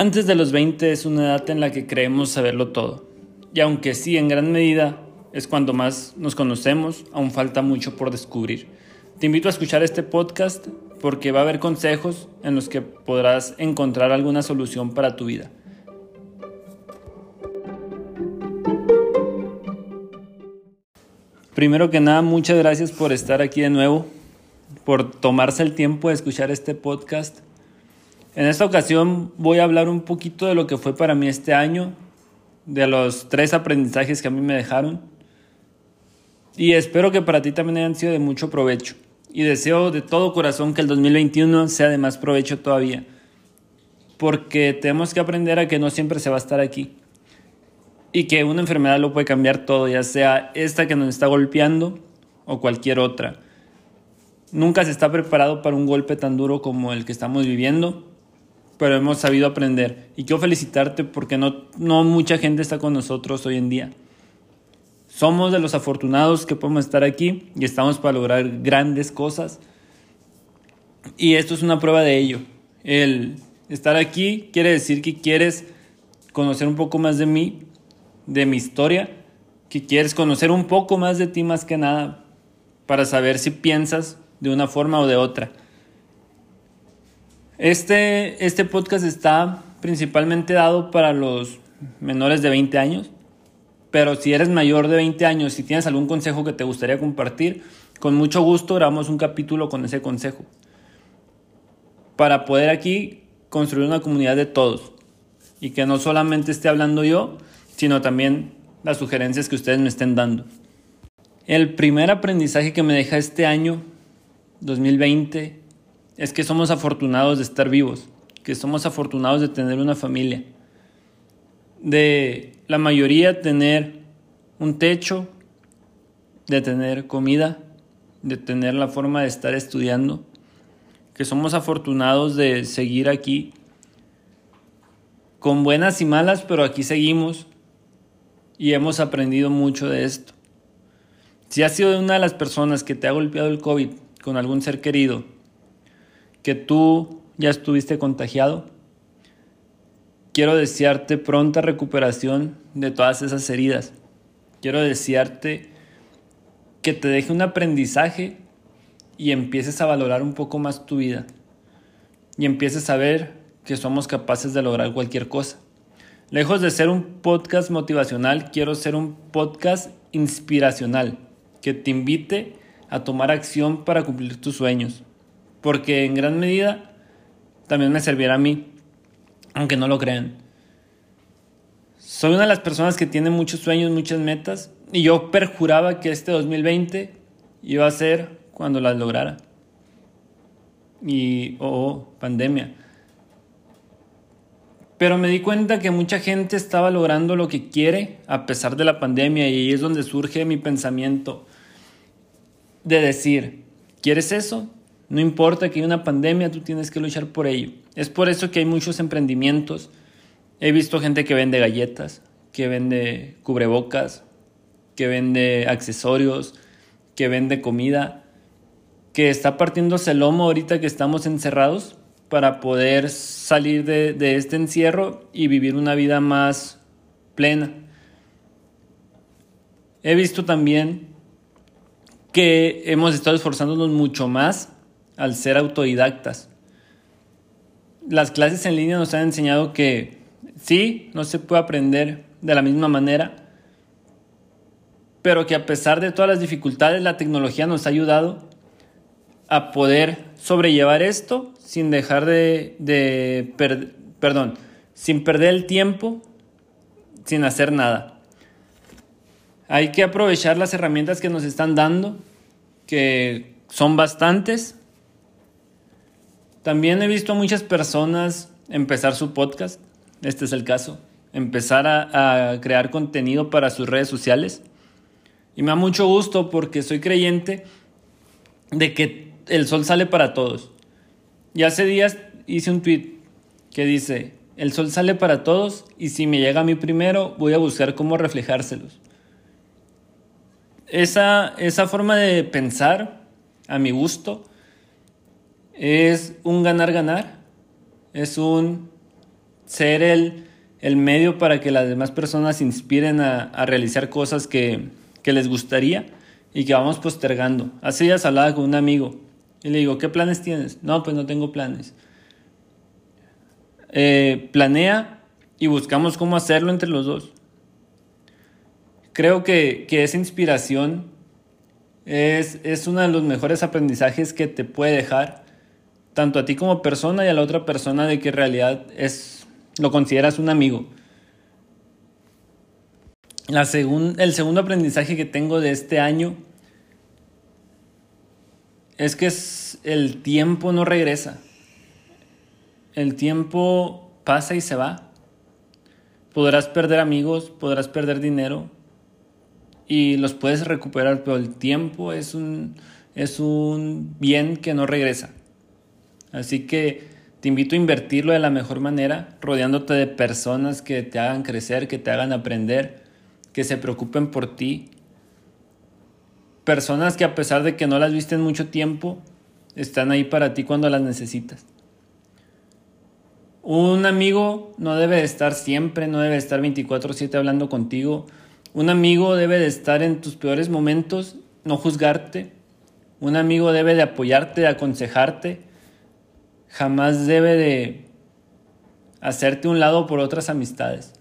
Antes de los 20 es una edad en la que creemos saberlo todo. Y aunque sí, en gran medida es cuando más nos conocemos, aún falta mucho por descubrir. Te invito a escuchar este podcast porque va a haber consejos en los que podrás encontrar alguna solución para tu vida. Primero que nada, muchas gracias por estar aquí de nuevo, por tomarse el tiempo de escuchar este podcast. En esta ocasión voy a hablar un poquito de lo que fue para mí este año, de los tres aprendizajes que a mí me dejaron. Y espero que para ti también hayan sido de mucho provecho. Y deseo de todo corazón que el 2021 sea de más provecho todavía. Porque tenemos que aprender a que no siempre se va a estar aquí y que una enfermedad lo puede cambiar todo, ya sea esta que nos está golpeando o cualquier otra. Nunca se está preparado para un golpe tan duro como el que estamos viviendo, pero hemos sabido aprender. Y quiero felicitarte porque no, no mucha gente está con nosotros hoy en día. Somos de los afortunados que podemos estar aquí y estamos para lograr grandes cosas. Y esto es una prueba de ello. El estar aquí quiere decir que quieres conocer un poco más de mí de mi historia, que quieres conocer un poco más de ti más que nada, para saber si piensas de una forma o de otra. Este, este podcast está principalmente dado para los menores de 20 años, pero si eres mayor de 20 años y tienes algún consejo que te gustaría compartir, con mucho gusto grabamos un capítulo con ese consejo. Para poder aquí construir una comunidad de todos y que no solamente esté hablando yo, sino también las sugerencias que ustedes me estén dando. El primer aprendizaje que me deja este año, 2020, es que somos afortunados de estar vivos, que somos afortunados de tener una familia, de la mayoría tener un techo, de tener comida, de tener la forma de estar estudiando, que somos afortunados de seguir aquí con buenas y malas, pero aquí seguimos y hemos aprendido mucho de esto. Si has sido una de las personas que te ha golpeado el COVID con algún ser querido, que tú ya estuviste contagiado, quiero desearte pronta recuperación de todas esas heridas. Quiero desearte que te deje un aprendizaje y empieces a valorar un poco más tu vida. Y empieces a ver que somos capaces de lograr cualquier cosa. Lejos de ser un podcast motivacional, quiero ser un podcast inspiracional que te invite a tomar acción para cumplir tus sueños. Porque en gran medida también me servirá a mí, aunque no lo crean. Soy una de las personas que tiene muchos sueños, muchas metas, y yo perjuraba que este 2020 iba a ser cuando las lograra. Y, oh, pandemia. Pero me di cuenta que mucha gente estaba logrando lo que quiere a pesar de la pandemia y ahí es donde surge mi pensamiento de decir, ¿quieres eso? No importa que haya una pandemia, tú tienes que luchar por ello. Es por eso que hay muchos emprendimientos. He visto gente que vende galletas, que vende cubrebocas, que vende accesorios, que vende comida, que está partiéndose el lomo ahorita que estamos encerrados para poder salir de, este encierro y vivir una vida más plena. He visto también que hemos estado esforzándonos mucho más al ser autodidactas. Las clases en línea nos han enseñado que sí, no se puede aprender de la misma manera, pero que a pesar de todas las dificultades, la tecnología nos ha ayudado a poder sobrellevar esto sin dejar de, perdón, sin perder el tiempo, sin hacer nada. Hay que aprovechar las herramientas que nos están dando, que son bastantes. También he visto muchas personas empezar su podcast, este es el caso, empezar a, a crear contenido para sus redes sociales. Y me da mucho gusto porque soy creyente de que el sol sale para todos. Y hace días hice un tweet que dice, el sol sale para todos y si me llega a mí primero voy a buscar cómo reflejárselos. Esa, esa forma de pensar, a mi gusto, es un ganar-ganar. Es un ser el, el medio para que las demás personas se inspiren a, a realizar cosas que, que, les gustaría y que vamos postergando. Hace días hablaba con un amigo y le digo, ¿qué planes tienes? No, pues no tengo planes. Eh, planea y buscamos cómo hacerlo entre los dos. Creo que, que esa inspiración es, es uno de los mejores aprendizajes que te puede dejar tanto a ti como persona y a la otra persona de que en realidad es, lo consideras un amigo. La el segundo aprendizaje que tengo de este año es que es, el tiempo no regresa. El tiempo pasa y se va. Podrás perder amigos, podrás perder dinero y los puedes recuperar, pero el tiempo es un, es un bien que no regresa. Así que te invito a invertirlo de la mejor manera, rodeándote de personas que te hagan crecer, que te hagan aprender, que se preocupen por ti. Personas que a pesar de que no las viste en mucho tiempo, están ahí para ti cuando las necesitas. Un amigo no debe de estar siempre, no debe de estar 24/7 hablando contigo. Un amigo debe de estar en tus peores momentos, no juzgarte. Un amigo debe de apoyarte, de aconsejarte. Jamás debe de hacerte un lado por otras amistades.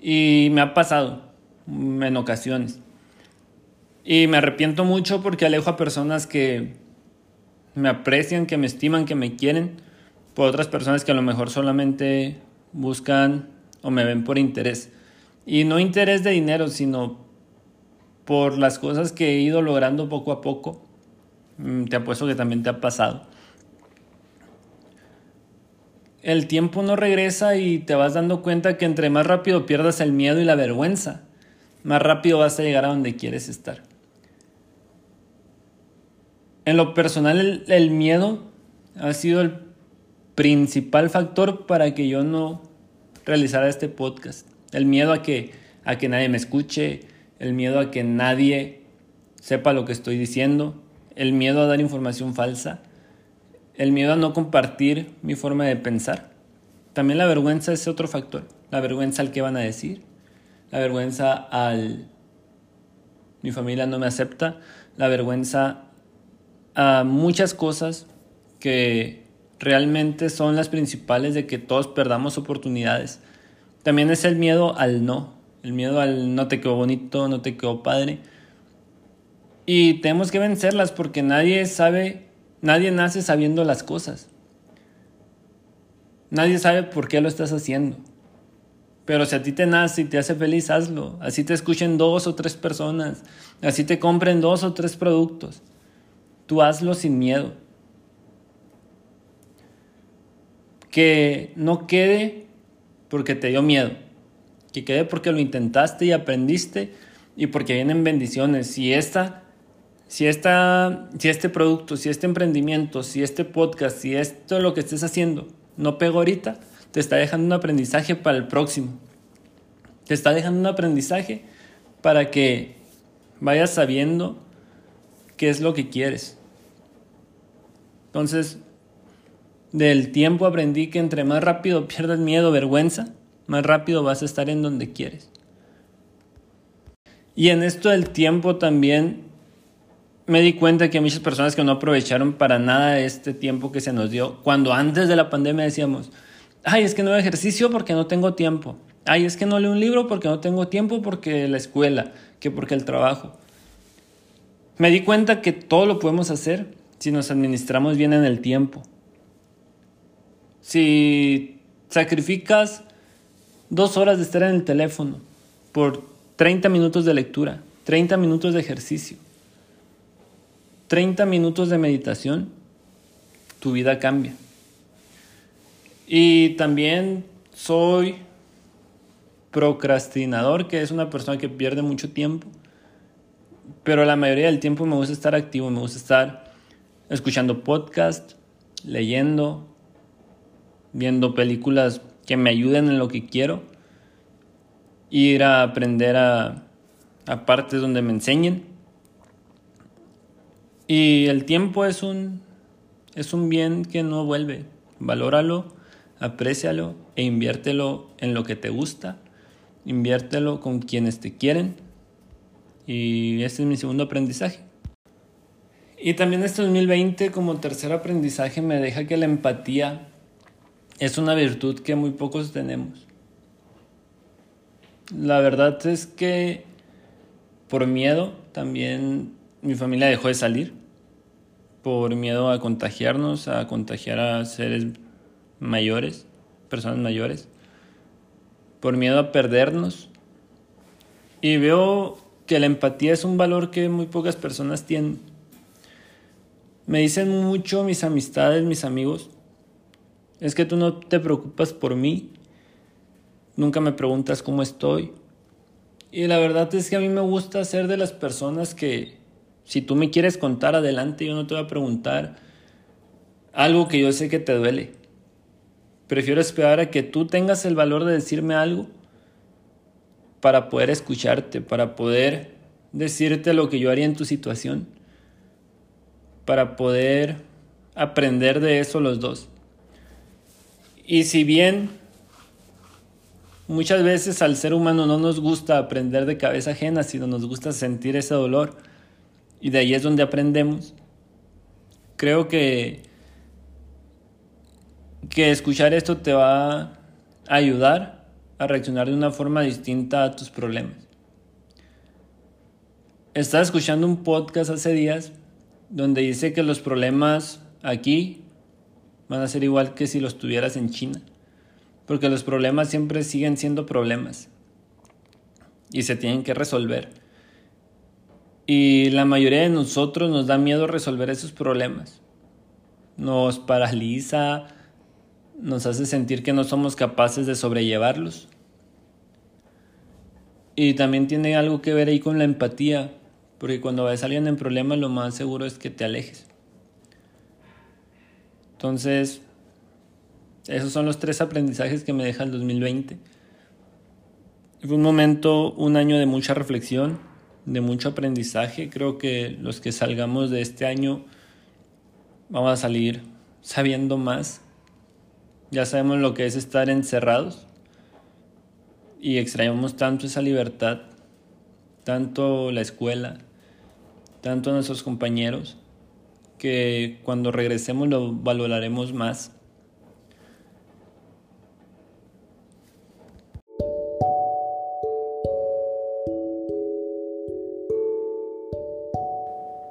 Y me ha pasado en ocasiones. Y me arrepiento mucho porque alejo a personas que me aprecian, que me estiman, que me quieren, por otras personas que a lo mejor solamente buscan o me ven por interés. Y no interés de dinero, sino por las cosas que he ido logrando poco a poco. Mm, te apuesto que también te ha pasado. El tiempo no regresa y te vas dando cuenta que entre más rápido pierdas el miedo y la vergüenza, más rápido vas a llegar a donde quieres estar. En lo personal, el, miedo ha sido el principal factor para que yo no realizara este podcast. El miedo a que, a que nadie me escuche, el miedo a que nadie sepa lo que estoy diciendo, el miedo a dar información falsa, el miedo a no compartir mi forma de pensar. También la vergüenza es otro factor. La vergüenza al que van a decir, la vergüenza al mi familia no me acepta, la vergüenza a muchas cosas que realmente son las principales de que todos perdamos oportunidades. También es el miedo al no, el miedo al no te quedó bonito, no te quedó padre. Y tenemos que vencerlas porque nadie sabe, nadie nace sabiendo las cosas. Nadie sabe por qué lo estás haciendo. Pero si a ti te nace y te hace feliz, hazlo. Así te escuchen dos o tres personas. Así te compren dos o tres productos. Tú hazlo sin miedo. Que no quede porque te dio miedo. Que quede porque lo intentaste y aprendiste y porque vienen bendiciones. Si esta si, esta, si este producto, si este emprendimiento, si este podcast, si esto lo que estés haciendo no pego ahorita, te está dejando un aprendizaje para el próximo. Te está dejando un aprendizaje para que vayas sabiendo qué es lo que quieres. Entonces, del tiempo aprendí que entre más rápido pierdas miedo, vergüenza, más rápido vas a estar en donde quieres. Y en esto del tiempo también me di cuenta que hay muchas personas que no aprovecharon para nada este tiempo que se nos dio. Cuando antes de la pandemia decíamos, ay, es que no ejercicio porque no tengo tiempo. Ay, es que no leo un libro porque no tengo tiempo porque la escuela, que porque el trabajo me di cuenta que todo lo podemos hacer si nos administramos bien en el tiempo. Si sacrificas dos horas de estar en el teléfono por 30 minutos de lectura, 30 minutos de ejercicio, 30 minutos de meditación, tu vida cambia. Y también soy procrastinador, que es una persona que pierde mucho tiempo pero la mayoría del tiempo me gusta estar activo, me gusta estar escuchando podcast, leyendo, viendo películas que me ayuden en lo que quiero, ir a aprender a, a partes donde me enseñen. Y el tiempo es un, es un bien que no vuelve. Valóralo, aprécialo e inviértelo en lo que te gusta, inviértelo con quienes te quieren. Y este es mi segundo aprendizaje. Y también este 2020 como tercer aprendizaje me deja que la empatía es una virtud que muy pocos tenemos. La verdad es que por miedo también mi familia dejó de salir. Por miedo a contagiarnos, a contagiar a seres mayores, personas mayores. Por miedo a perdernos. Y veo que la empatía es un valor que muy pocas personas tienen. Me dicen mucho mis amistades, mis amigos, es que tú no te preocupas por mí, nunca me preguntas cómo estoy. Y la verdad es que a mí me gusta ser de las personas que si tú me quieres contar adelante, yo no te voy a preguntar algo que yo sé que te duele. Prefiero esperar a que tú tengas el valor de decirme algo para poder escucharte, para poder decirte lo que yo haría en tu situación, para poder aprender de eso los dos. Y si bien muchas veces al ser humano no nos gusta aprender de cabeza ajena, sino nos gusta sentir ese dolor, y de ahí es donde aprendemos, creo que, que escuchar esto te va a ayudar a reaccionar de una forma distinta a tus problemas. Estaba escuchando un podcast hace días donde dice que los problemas aquí van a ser igual que si los tuvieras en China, porque los problemas siempre siguen siendo problemas y se tienen que resolver. Y la mayoría de nosotros nos da miedo resolver esos problemas. Nos paraliza, nos hace sentir que no somos capaces de sobrellevarlos. Y también tiene algo que ver ahí con la empatía, porque cuando ves a alguien en problemas lo más seguro es que te alejes. Entonces, esos son los tres aprendizajes que me deja el 2020. Fue un momento, un año de mucha reflexión, de mucho aprendizaje. Creo que los que salgamos de este año vamos a salir sabiendo más ya sabemos lo que es estar encerrados y extrañamos tanto esa libertad, tanto la escuela, tanto a nuestros compañeros, que cuando regresemos lo valoraremos más.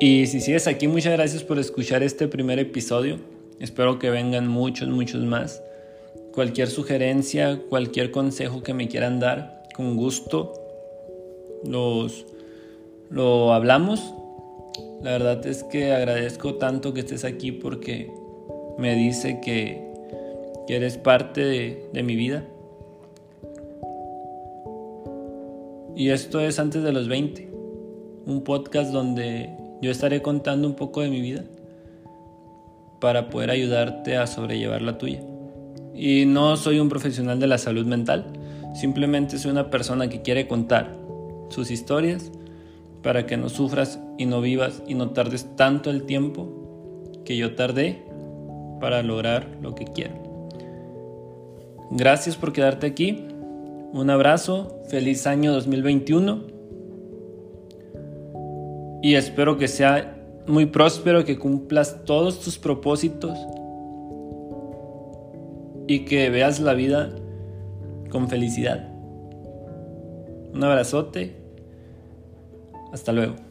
Y si sigues aquí, muchas gracias por escuchar este primer episodio. Espero que vengan muchos, muchos más. Cualquier sugerencia, cualquier consejo que me quieran dar, con gusto los lo hablamos. La verdad es que agradezco tanto que estés aquí porque me dice que, eres parte de, de mi vida. Y esto es antes de los 20, un podcast donde yo estaré contando un poco de mi vida para poder ayudarte a sobrellevar la tuya. Y no soy un profesional de la salud mental, simplemente soy una persona que quiere contar sus historias para que no sufras y no vivas y no tardes tanto el tiempo que yo tardé para lograr lo que quiero. Gracias por quedarte aquí. Un abrazo, feliz año 2021 y espero que sea muy próspero, que cumplas todos tus propósitos y que veas la vida con felicidad. Un abrazote. Hasta luego.